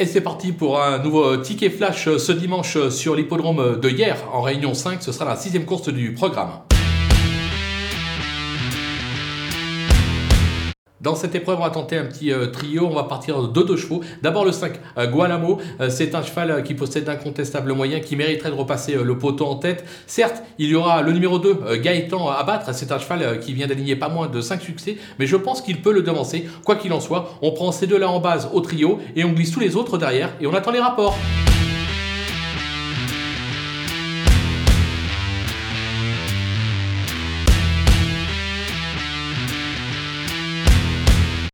Et c'est parti pour un nouveau ticket flash ce dimanche sur l'hippodrome de hier en Réunion 5. Ce sera la sixième course du programme. Dans cette épreuve, on va tenter un petit euh, trio. On va partir de deux chevaux. D'abord le 5, euh, Gualamo. Euh, c'est un cheval qui possède d'incontestables moyens, qui mériterait de repasser le poteau en tête. Certes, il y aura le numéro 2, Gaëtan, à battre. C'est un cheval qui vient d'aligner pas moins de 5 succès, mais je pense qu'il peut le devancer. Quoi qu'il en soit, on prend ces deux-là en base au trio et on glisse tous les autres derrière et on attend les rapports.